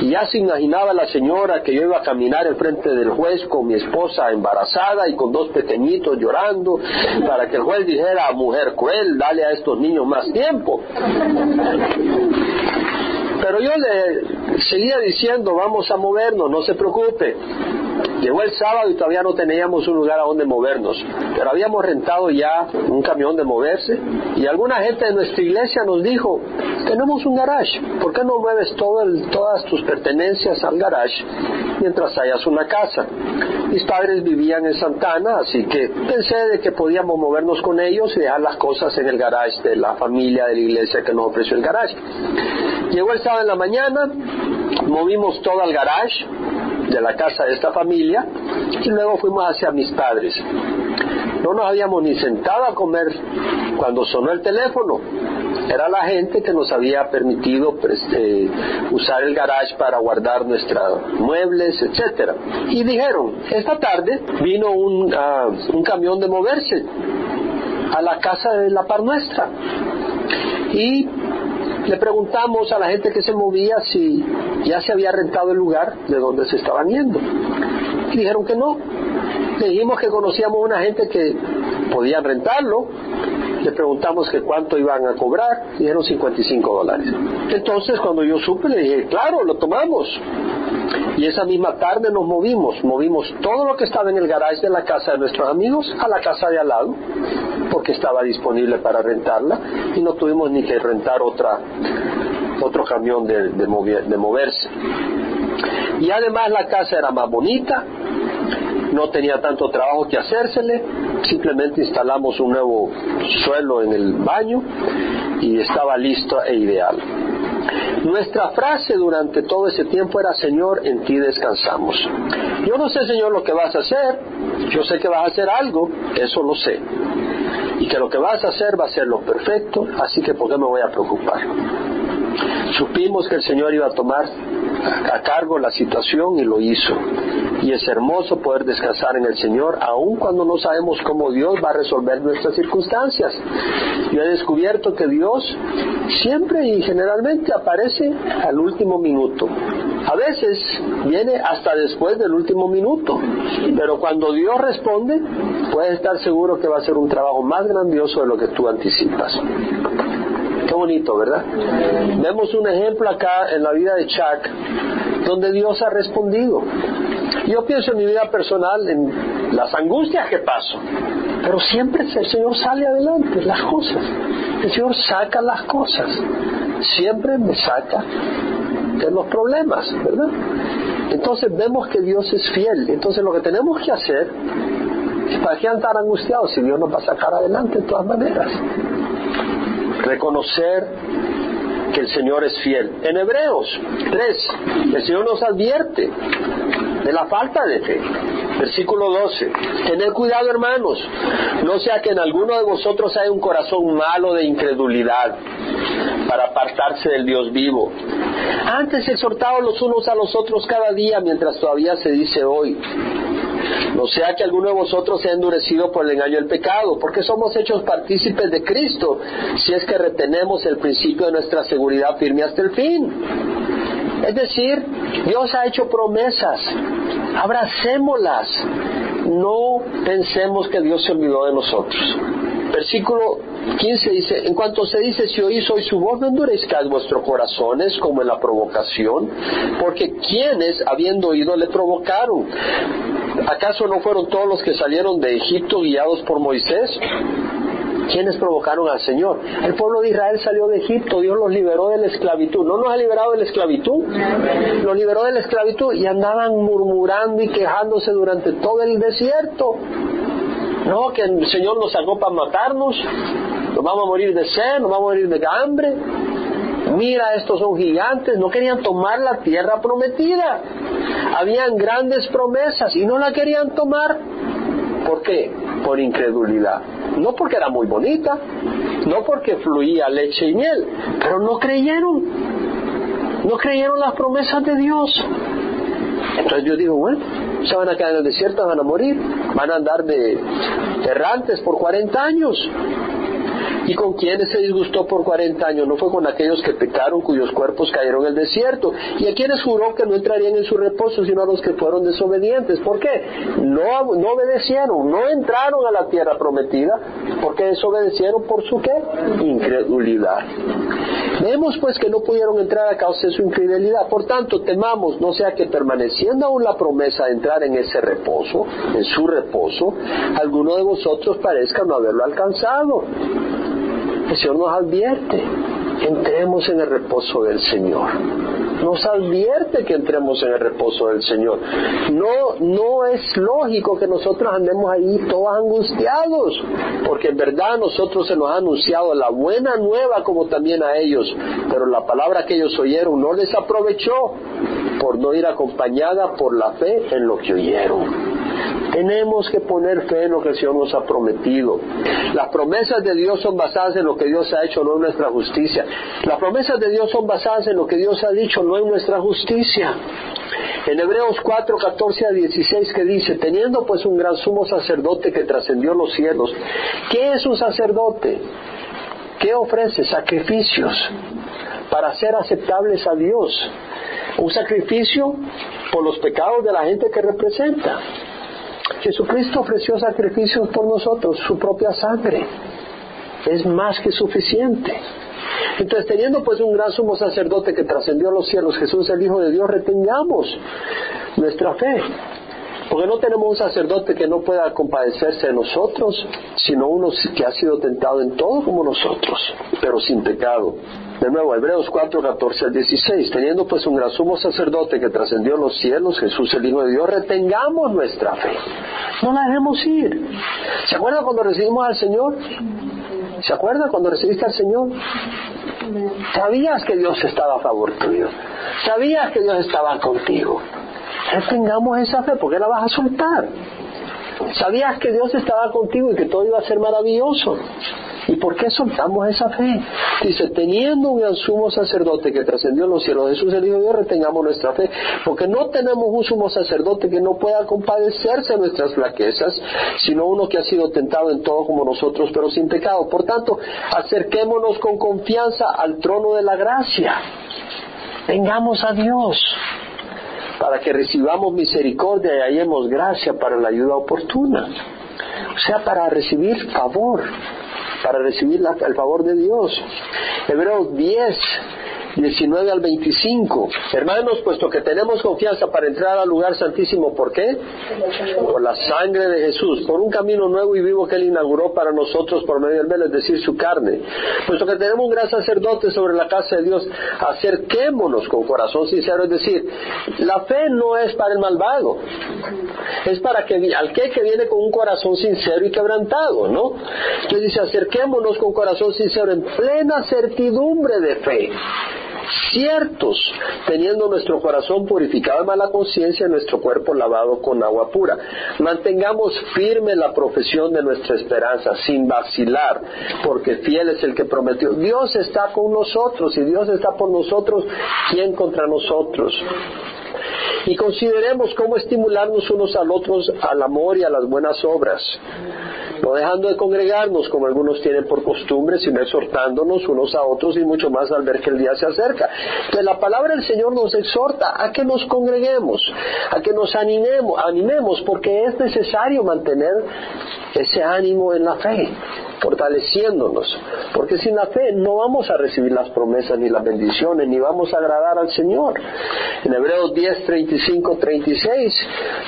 y ya se imaginaba la señora que yo iba a caminar en frente del juez con mi esposa embarazada y con dos pequeñitos llorando para que el juez dijera, mujer cruel, dale a estos niños más tiempo. Pero yo le seguía diciendo, vamos a movernos, no se preocupe. Llegó el sábado y todavía no teníamos un lugar a donde movernos, pero habíamos rentado ya un camión de moverse y alguna gente de nuestra iglesia nos dijo, tenemos un garage, ¿por qué no mueves todas tus pertenencias al garage mientras hayas una casa? Mis padres vivían en Santana, así que pensé de que podíamos movernos con ellos y dejar las cosas en el garage de la familia de la iglesia que nos ofreció el garage. Llegó el sábado en la mañana, movimos todo al garage de la casa de esta familia y luego fuimos hacia mis padres. No nos habíamos ni sentado a comer cuando sonó el teléfono. Era la gente que nos había permitido pues, eh, usar el garage para guardar nuestros muebles, etcétera. Y dijeron, esta tarde vino un, ah, un camión de moverse a la casa de la par nuestra. Y le preguntamos a la gente que se movía si ya se había rentado el lugar de donde se estaban yendo. Y dijeron que no. Le dijimos que conocíamos una gente que podía rentarlo. Le preguntamos que cuánto iban a cobrar. Dijeron 55 dólares. Entonces cuando yo supe le dije, claro, lo tomamos. Y esa misma tarde nos movimos, movimos todo lo que estaba en el garage de la casa de nuestros amigos a la casa de al lado, porque estaba disponible para rentarla y no tuvimos ni que rentar otra, otro camión de, de moverse. Y además la casa era más bonita, no tenía tanto trabajo que hacérsele, simplemente instalamos un nuevo suelo en el baño y estaba listo e ideal. Nuestra frase durante todo ese tiempo era, Señor, en ti descansamos. Yo no sé, Señor, lo que vas a hacer, yo sé que vas a hacer algo, eso lo sé. Y que lo que vas a hacer va a ser lo perfecto, así que ¿por qué me voy a preocupar? Supimos que el Señor iba a tomar a cargo la situación y lo hizo. Y es hermoso poder descansar en el Señor, aun cuando no sabemos cómo Dios va a resolver nuestras circunstancias. Yo he descubierto que Dios siempre y generalmente aparece al último minuto. A veces viene hasta después del último minuto, pero cuando Dios responde, puedes estar seguro que va a ser un trabajo más grandioso de lo que tú anticipas. Qué bonito, ¿verdad? Vemos un ejemplo acá en la vida de Chuck, donde Dios ha respondido. Yo pienso en mi vida personal, en las angustias que paso, pero siempre el Señor sale adelante, las cosas. El Señor saca las cosas. Siempre me saca de los problemas, ¿verdad? Entonces vemos que Dios es fiel. Entonces lo que tenemos que hacer para qué andar angustiados si Dios nos va a sacar adelante de todas maneras. Reconocer que el Señor es fiel. En Hebreos 3, el Señor nos advierte de la falta de fe. Versículo 12. Tened cuidado, hermanos, no sea que en alguno de vosotros haya un corazón malo de incredulidad para apartarse del Dios vivo. Antes exhortados los unos a los otros cada día mientras todavía se dice hoy. No sea que alguno de vosotros sea endurecido por el engaño del pecado, porque somos hechos partícipes de Cristo, si es que retenemos el principio de nuestra seguridad firme hasta el fin. Es decir, Dios ha hecho promesas, abracémoslas, no pensemos que Dios se olvidó de nosotros. Versículo 15 dice, en cuanto se dice, si oís hoy su voz, no endurezcáis vuestros corazones como en la provocación, porque quienes, habiendo oído, le provocaron. ¿Acaso no fueron todos los que salieron de Egipto guiados por Moisés? ¿Quiénes provocaron al Señor? El pueblo de Israel salió de Egipto, Dios los liberó de la esclavitud. ¿No nos ha liberado de la esclavitud? Los liberó de la esclavitud y andaban murmurando y quejándose durante todo el desierto. No, que el Señor nos sacó para matarnos, nos vamos a morir de sed, nos vamos a morir de hambre. Mira, estos son gigantes, no querían tomar la tierra prometida. Habían grandes promesas y no la querían tomar. ¿Por qué? Por incredulidad. No porque era muy bonita, no porque fluía leche y miel, pero no creyeron. No creyeron las promesas de Dios. Entonces yo digo, bueno, se van a quedar en el desierto, van a morir, van a andar de errantes por 40 años. ¿Y con quiénes se disgustó por 40 años? No fue con aquellos que pecaron, cuyos cuerpos cayeron en el desierto. ¿Y a quienes juró que no entrarían en su reposo, sino a los que fueron desobedientes? ¿Por qué? No, no obedecieron, no entraron a la tierra prometida, porque desobedecieron por su qué? Incredulidad. Vemos pues que no pudieron entrar a causa de su infidelidad. Por tanto, temamos, no sea que permaneciendo aún la promesa de entrar en ese reposo, en su reposo, alguno de vosotros parezca no haberlo alcanzado. El Señor nos advierte, entremos en el reposo del Señor. Nos advierte que entremos en el reposo del Señor. No, no es lógico que nosotros andemos ahí todos angustiados, porque en verdad a nosotros se nos ha anunciado la buena nueva como también a ellos, pero la palabra que ellos oyeron no les aprovechó por no ir acompañada por la fe en lo que oyeron. Tenemos que poner fe en lo que el Señor nos ha prometido. Las promesas de Dios son basadas en lo que Dios ha hecho, no en nuestra justicia. Las promesas de Dios son basadas en lo que Dios ha dicho, no en nuestra justicia. En Hebreos 4, 14 a 16 que dice, teniendo pues un gran sumo sacerdote que trascendió los cielos, ¿qué es un sacerdote? ¿Qué ofrece? Sacrificios para ser aceptables a Dios. Un sacrificio por los pecados de la gente que representa. Jesucristo ofreció sacrificios por nosotros, su propia sangre. Es más que suficiente. Entonces, teniendo pues un gran sumo sacerdote que trascendió a los cielos, Jesús el Hijo de Dios, retengamos nuestra fe. Porque no tenemos un sacerdote que no pueda compadecerse de nosotros, sino uno que ha sido tentado en todo como nosotros, pero sin pecado. De nuevo, Hebreos 4, 14 al 16. Teniendo pues un gran sumo sacerdote que trascendió los cielos, Jesús el Hijo de Dios, retengamos nuestra fe. No la dejemos ir. ¿Se acuerda cuando recibimos al Señor? ¿Se acuerda cuando recibiste al Señor? Sabías que Dios estaba a favor tuyo. Sabías que Dios estaba contigo. Retengamos esa fe, porque la vas a soltar. Sabías que Dios estaba contigo y que todo iba a ser maravilloso. ¿Y por qué soltamos esa fe? Dice, teniendo un gran sumo sacerdote que trascendió los cielos, Jesús el Hijo de Dios, retengamos nuestra fe, porque no tenemos un sumo sacerdote que no pueda compadecerse de nuestras flaquezas, sino uno que ha sido tentado en todo como nosotros, pero sin pecado. Por tanto, acerquémonos con confianza al trono de la gracia. Vengamos a Dios para que recibamos misericordia y hallemos gracia para la ayuda oportuna. O sea, para recibir favor para recibir el favor de Dios. Hebreos 10, 19 al 25. Hermanos, puesto que tenemos confianza para entrar al lugar santísimo, ¿por qué? Por la sangre de Jesús, por un camino nuevo y vivo que Él inauguró para nosotros por medio del velo, es decir, su carne. Puesto que tenemos un gran sacerdote sobre la casa de Dios, acerquémonos con corazón sincero, es decir, la fe no es para el malvado, es para que, al que, que viene con un corazón sincero y quebrantado, ¿no? Entonces dice, acerquémonos con corazón sincero en plena certidumbre de fe ciertos, teniendo nuestro corazón purificado de mala conciencia y nuestro cuerpo lavado con agua pura. Mantengamos firme la profesión de nuestra esperanza, sin vacilar, porque fiel es el que prometió. Dios está con nosotros y Dios está por nosotros, ¿quién contra nosotros? Y consideremos cómo estimularnos unos al otros al amor y a las buenas obras, no dejando de congregarnos como algunos tienen por costumbre, sino exhortándonos unos a otros y mucho más al ver que el día se acerca. Entonces la palabra del Señor nos exhorta a que nos congreguemos, a que nos animemos, animemos porque es necesario mantener ese ánimo en la fe fortaleciéndonos, porque sin la fe no vamos a recibir las promesas ni las bendiciones, ni vamos a agradar al Señor. En Hebreos 10, 35, 36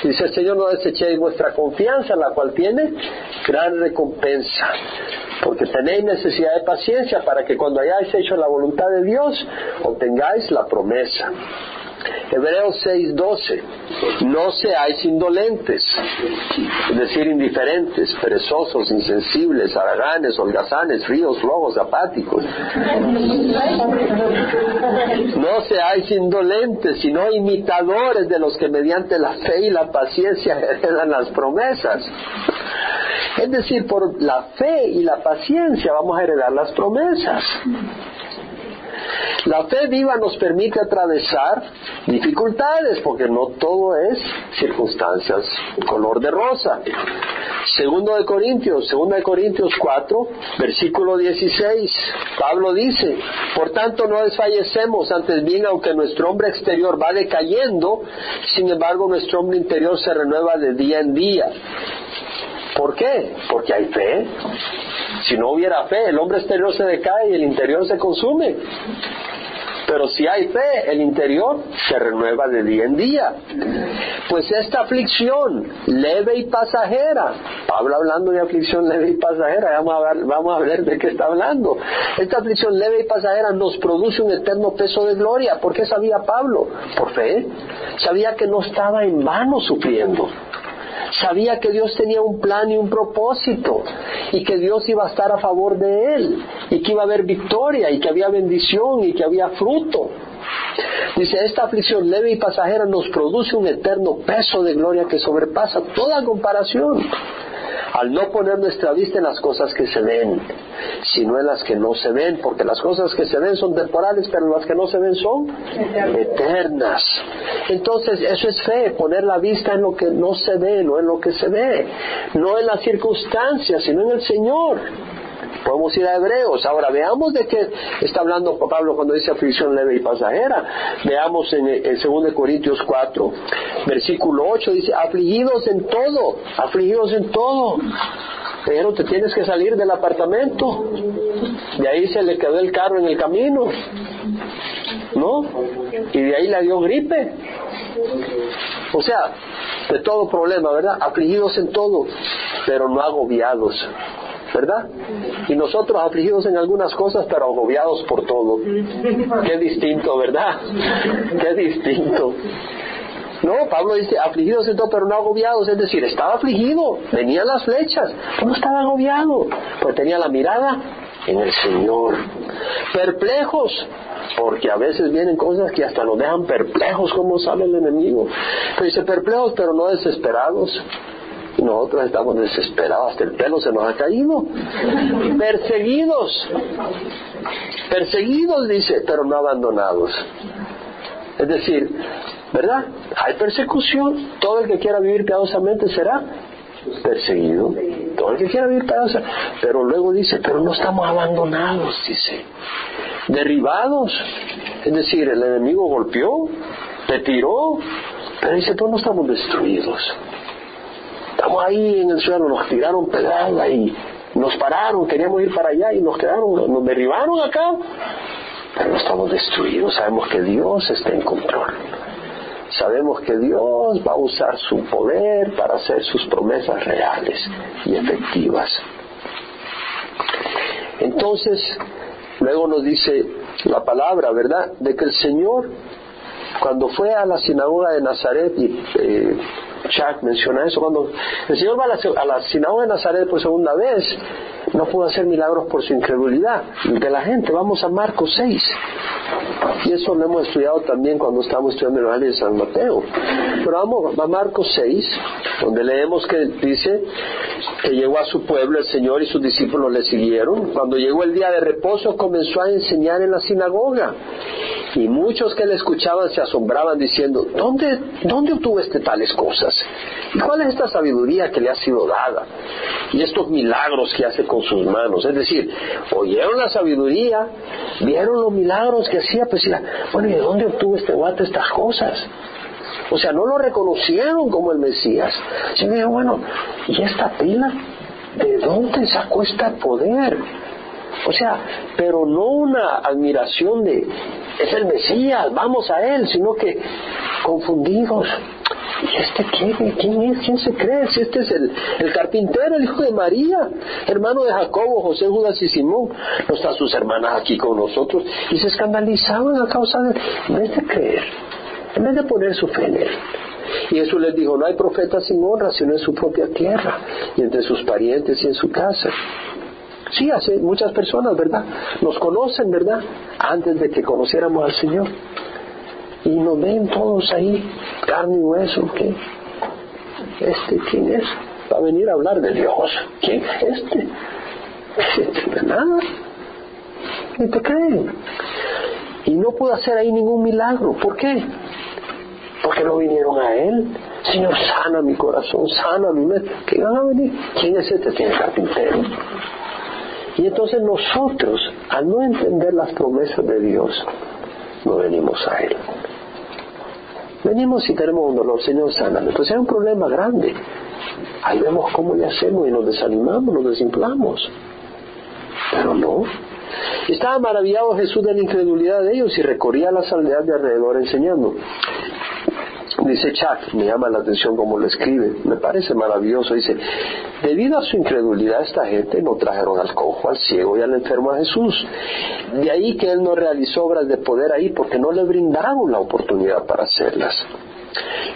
dice el Señor, no desechéis vuestra confianza, la cual tiene gran recompensa, porque tenéis necesidad de paciencia para que cuando hayáis hecho la voluntad de Dios, obtengáis la promesa. Hebreos 6:12, no seáis indolentes, es decir, indiferentes, perezosos, insensibles, haraganes, holgazanes, fríos, flojos, apáticos. No seáis indolentes, sino imitadores de los que mediante la fe y la paciencia heredan las promesas. Es decir, por la fe y la paciencia vamos a heredar las promesas. La fe viva nos permite atravesar dificultades porque no todo es circunstancias color de rosa. Segundo de Corintios, segundo de Corintios 4, versículo 16, Pablo dice, por tanto no desfallecemos, antes bien aunque nuestro hombre exterior va decayendo, sin embargo nuestro hombre interior se renueva de día en día. ¿Por qué? Porque hay fe. Si no hubiera fe, el hombre exterior se decae y el interior se consume. Pero si hay fe, el interior se renueva de día en día. Pues esta aflicción leve y pasajera, Pablo hablando de aflicción leve y pasajera, vamos a, ver, vamos a ver de qué está hablando. Esta aflicción leve y pasajera nos produce un eterno peso de gloria. ¿Por qué sabía Pablo? Por fe. Sabía que no estaba en vano sufriendo sabía que Dios tenía un plan y un propósito y que Dios iba a estar a favor de él y que iba a haber victoria y que había bendición y que había fruto. Dice, esta aflicción leve y pasajera nos produce un eterno peso de gloria que sobrepasa toda comparación al no poner nuestra vista en las cosas que se ven, sino en las que no se ven, porque las cosas que se ven son temporales, pero las que no se ven son eternas. Entonces, eso es fe, poner la vista en lo que no se ve, no en lo que se ve, no en las circunstancias, sino en el Señor. Podemos ir a Hebreos. Ahora veamos de qué está hablando Pablo cuando dice aflicción leve y pasajera. Veamos en, en 2 Corintios 4, versículo 8, dice, afligidos en todo, afligidos en todo. Pero te tienes que salir del apartamento. De ahí se le quedó el carro en el camino. ¿No? Y de ahí le dio gripe. O sea, de todo problema, ¿verdad? Afligidos en todo, pero no agobiados. ¿Verdad? Y nosotros afligidos en algunas cosas, pero agobiados por todo. Qué distinto, ¿verdad? Qué distinto. No, Pablo dice, afligidos en todo, pero no agobiados. Es decir, estaba afligido, venían las flechas, no estaba agobiado, pues tenía la mirada en el Señor. Perplejos, porque a veces vienen cosas que hasta nos dejan perplejos como sale el enemigo. Pero dice perplejos, pero no desesperados nosotros estamos desesperados, hasta el pelo se nos ha caído. Perseguidos, perseguidos dice, pero no abandonados. Es decir, ¿verdad? Hay persecución, todo el que quiera vivir piadosamente será perseguido, todo el que quiera vivir piadosamente, pero luego dice, pero no estamos abandonados, dice, derribados, es decir, el enemigo golpeó, te tiró, pero dice, pero no estamos destruidos. Estamos ahí en el suelo, nos tiraron pedazos y nos pararon, queríamos ir para allá y nos quedaron, nos derribaron acá, pero no estamos destruidos, sabemos que Dios está en control. Sabemos que Dios va a usar su poder para hacer sus promesas reales y efectivas. Entonces, luego nos dice la palabra, ¿verdad?, de que el Señor, cuando fue a la sinagoga de Nazaret y eh, Chuck menciona eso. Cuando el Señor va a la, sinagoga de Nazaret por segunda vez, no pudo hacer milagros por su incredulidad de la gente. Vamos a Marcos 6. Y eso lo hemos estudiado también cuando estamos estudiando el Evangelio de San Mateo. Pero vamos a Marcos 6, donde leemos que dice que llegó a su pueblo el Señor y sus discípulos le siguieron. Cuando llegó el día de reposo comenzó a enseñar en la sinagoga. Y muchos que le escuchaban se asombraban diciendo, ¿dónde, dónde obtuvo este tales cosas? ¿Y cuál es esta sabiduría que le ha sido dada? Y estos milagros que hace con sus manos. Es decir, oyeron la sabiduría, vieron los milagros que hacía, pues decían, bueno, ¿y de dónde obtuvo este guate estas cosas? O sea, no lo reconocieron como el Mesías. Sino bueno, ¿y esta pila? ¿De dónde sacó este poder? O sea, pero no una admiración de, es el Mesías, vamos a él, sino que confundidos. ¿Y este quién, es? ¿Quién se cree? Si este es el, el carpintero, el hijo de María, hermano de Jacobo, José, Judas y Simón. No están sus hermanas aquí con nosotros. Y se escandalizaban a causa de, en vez de creer, en vez de poner su fe en él. Y Jesús les dijo, no hay profeta sin honra, sino en su propia tierra, y entre sus parientes y en su casa. Sí, hace muchas personas, ¿verdad? Nos conocen, ¿verdad? Antes de que conociéramos al Señor. Y nos ven todos ahí, carne y hueso, ¿qué? ¿Este quién es? Va a venir a hablar de Dios. ¿Quién es este? De nada. Ni te creen. Y no pudo hacer ahí ningún milagro. ¿Por qué? Porque no vinieron a Él. Señor, sana mi corazón, sana mi mente. ¿Qué van a venir? ¿Quién es este? Tiene carpintero. Y entonces nosotros, al no entender las promesas de Dios, no venimos a Él. Venimos y tenemos un dolor, Señor, sana. Entonces hay un problema grande. Ahí vemos cómo le hacemos y nos desanimamos, nos desinflamos. Pero no. Estaba maravillado Jesús de la incredulidad de ellos y recorría las aldeas de alrededor enseñando. Dice Chuck, me llama la atención cómo lo escribe, me parece maravilloso. Dice, debido a su incredulidad esta gente no trajeron al cojo, al ciego y al enfermo a Jesús. De ahí que él no realizó obras de poder ahí porque no le brindaron la oportunidad para hacerlas.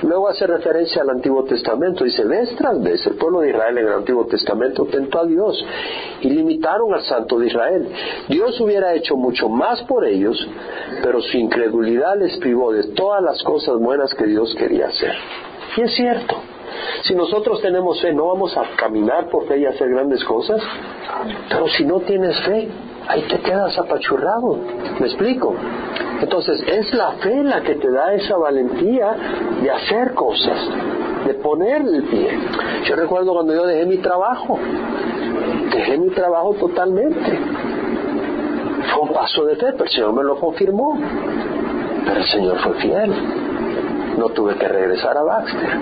Luego hace referencia al Antiguo Testamento. Dice, vez tras vez el pueblo de Israel en el Antiguo Testamento tentó a Dios y limitaron al Santo de Israel. Dios hubiera hecho mucho más por ellos, pero su incredulidad les privó de todas las cosas buenas que Dios quería hacer. Y es cierto. Si nosotros tenemos fe, no vamos a caminar por fe y hacer grandes cosas. Pero si no tienes fe, ahí te quedas apachurrado. ¿Me explico? Entonces es la fe la que te da esa valentía de hacer cosas, de poner el pie. Yo recuerdo cuando yo dejé mi trabajo, dejé mi trabajo totalmente. Fue un paso de fe, pero el Señor me lo confirmó. Pero el Señor fue fiel. No tuve que regresar a Baxter,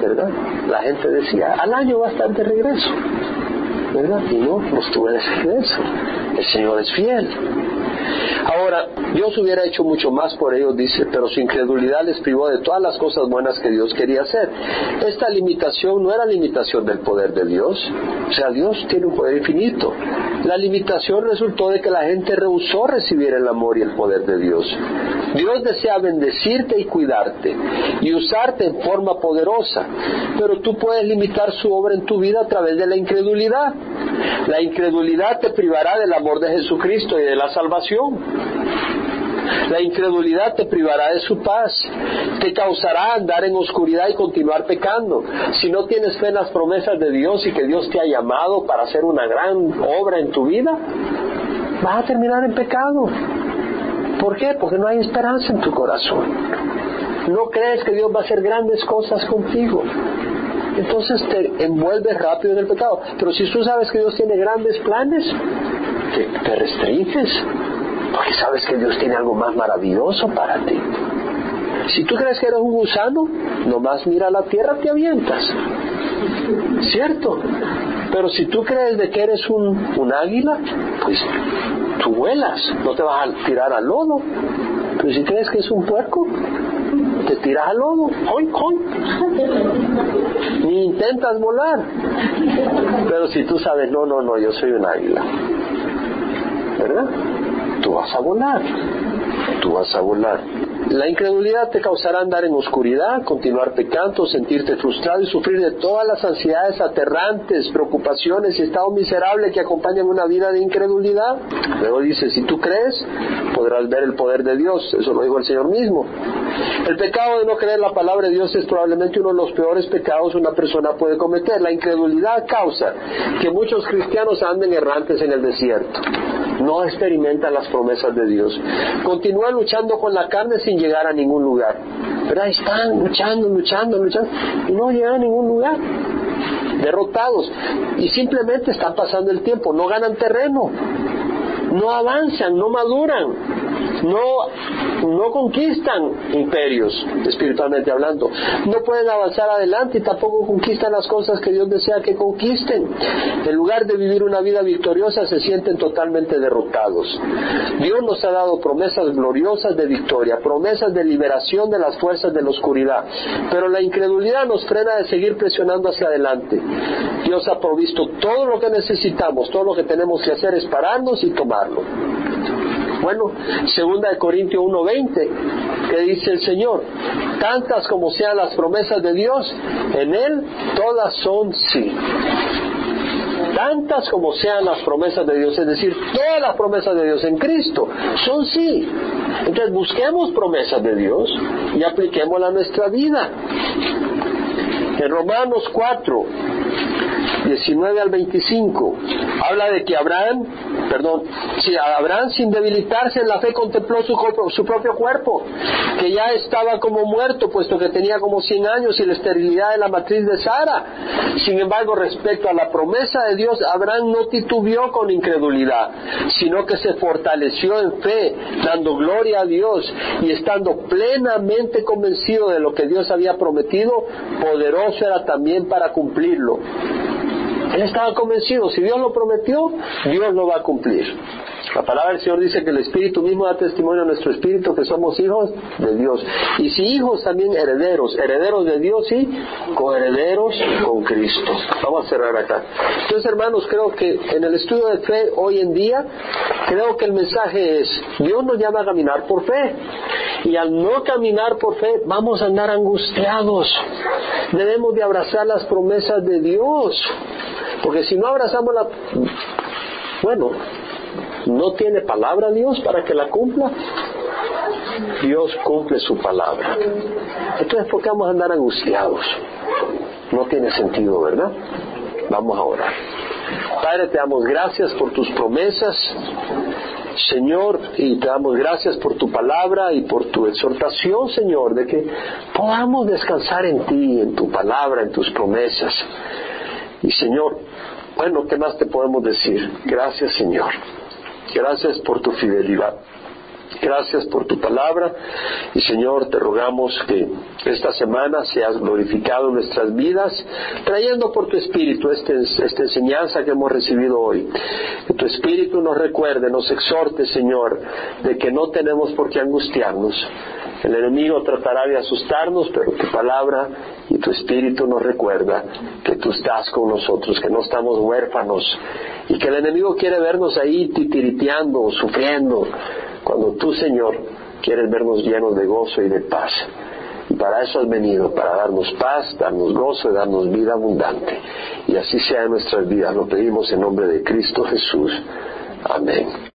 ¿verdad? La gente decía, al año va regreso, ¿verdad? Y no, no estuve de regreso. El Señor es fiel. Ahora, Dios hubiera hecho mucho más por ellos, dice, pero su incredulidad les privó de todas las cosas buenas que Dios quería hacer. Esta limitación no era limitación del poder de Dios, o sea, Dios tiene un poder infinito. La limitación resultó de que la gente rehusó recibir el amor y el poder de Dios. Dios desea bendecirte y cuidarte y usarte en forma poderosa, pero tú puedes limitar su obra en tu vida a través de la incredulidad. La incredulidad te privará del amor de Jesucristo y de la salvación. La incredulidad te privará de su paz, te causará andar en oscuridad y continuar pecando. Si no tienes fe en las promesas de Dios y que Dios te ha llamado para hacer una gran obra en tu vida, vas a terminar en pecado. ¿Por qué? Porque no hay esperanza en tu corazón. No crees que Dios va a hacer grandes cosas contigo. Entonces te envuelves rápido en el pecado. Pero si tú sabes que Dios tiene grandes planes, te, restringes porque sabes que Dios tiene algo más maravilloso para ti. Si tú crees que eres un gusano, nomás mira la tierra, te avientas. ¿Cierto? Pero si tú crees de que eres un, un águila, pues tú vuelas, no te vas a tirar al lodo. Pero si crees que es un puerco, tiras al lodo, ¡hoy, hoy! Ni intentas volar. Pero si tú sabes, no, no, no, yo soy un águila. ¿Verdad? tú vas a volar, tú vas a volar. La incredulidad te causará andar en oscuridad, continuar pecando, sentirte frustrado y sufrir de todas las ansiedades aterrantes, preocupaciones y estado miserable que acompañan una vida de incredulidad. Luego dice, si tú crees, podrás ver el poder de Dios. Eso lo dijo el Señor mismo. El pecado de no creer la palabra de Dios es probablemente uno de los peores pecados una persona puede cometer. La incredulidad causa que muchos cristianos anden errantes en el desierto. No experimentan las promesas de Dios. Continúan luchando con la carne sin llegar a ningún lugar. Pero ahí están luchando, luchando, luchando y no llegan a ningún lugar. Derrotados. Y simplemente están pasando el tiempo, no ganan terreno, no avanzan, no maduran no, no conquistan imperios, espiritualmente hablando. No pueden avanzar adelante y tampoco conquistan las cosas que Dios desea que conquisten. En lugar de vivir una vida victoriosa, se sienten totalmente derrotados. Dios nos ha dado promesas gloriosas de victoria, promesas de liberación de las fuerzas de la oscuridad. Pero la incredulidad nos frena de seguir presionando hacia adelante. Dios ha provisto todo lo que necesitamos, todo lo que tenemos que hacer es pararnos y tomarlo. Bueno, segunda de Corintios 1:20, que dice el Señor, tantas como sean las promesas de Dios, en Él todas son sí. Tantas como sean las promesas de Dios, es decir, todas las promesas de Dios en Cristo son sí. Entonces busquemos promesas de Dios y apliquémoslas a nuestra vida. En Romanos 4, 19 al 25, habla de que Abraham, perdón, si Abraham sin debilitarse en la fe contempló su, propio cuerpo, que ya estaba como muerto, puesto que tenía como 100 años y la esterilidad de la matriz de Sara. Sin embargo, respecto a la promesa de Dios, Abraham no titubeó con incredulidad, sino que se fortaleció en fe, dando gloria a Dios y estando plenamente convencido de lo que Dios había prometido, poderoso era también para cumplirlo. Él estaba convencido, si Dios lo prometió, Dios lo va a cumplir. La palabra del Señor dice que el Espíritu mismo da testimonio a nuestro Espíritu que somos hijos de Dios. Y si hijos también herederos, herederos de Dios y coherederos con Cristo. Vamos a cerrar acá. Entonces, hermanos, creo que en el estudio de fe hoy en día, creo que el mensaje es, Dios nos llama a caminar por fe. Y al no caminar por fe, vamos a andar angustiados. Debemos de abrazar las promesas de Dios. Porque si no abrazamos la... Bueno, ¿no tiene palabra Dios para que la cumpla? Dios cumple su palabra. Entonces, ¿por qué vamos a andar angustiados? No tiene sentido, ¿verdad? Vamos a orar. Padre, te damos gracias por tus promesas. Señor, y te damos gracias por tu palabra y por tu exhortación, Señor, de que podamos descansar en ti, en tu palabra, en tus promesas. Y Señor, bueno, ¿qué más te podemos decir? Gracias, Señor. Gracias por tu fidelidad. Gracias por tu palabra y Señor, te rogamos que esta semana seas glorificado en nuestras vidas, trayendo por tu Espíritu este, esta enseñanza que hemos recibido hoy. Que tu Espíritu nos recuerde, nos exhorte, Señor, de que no tenemos por qué angustiarnos. El enemigo tratará de asustarnos, pero tu palabra y tu Espíritu nos recuerda que tú estás con nosotros, que no estamos huérfanos y que el enemigo quiere vernos ahí titiriteando, sufriendo cuando tú, Señor, quieres vernos llenos de gozo y de paz. Y para eso has venido, para darnos paz, darnos gozo darnos vida abundante. Y así sea en nuestras vidas. Lo pedimos en nombre de Cristo Jesús. Amén.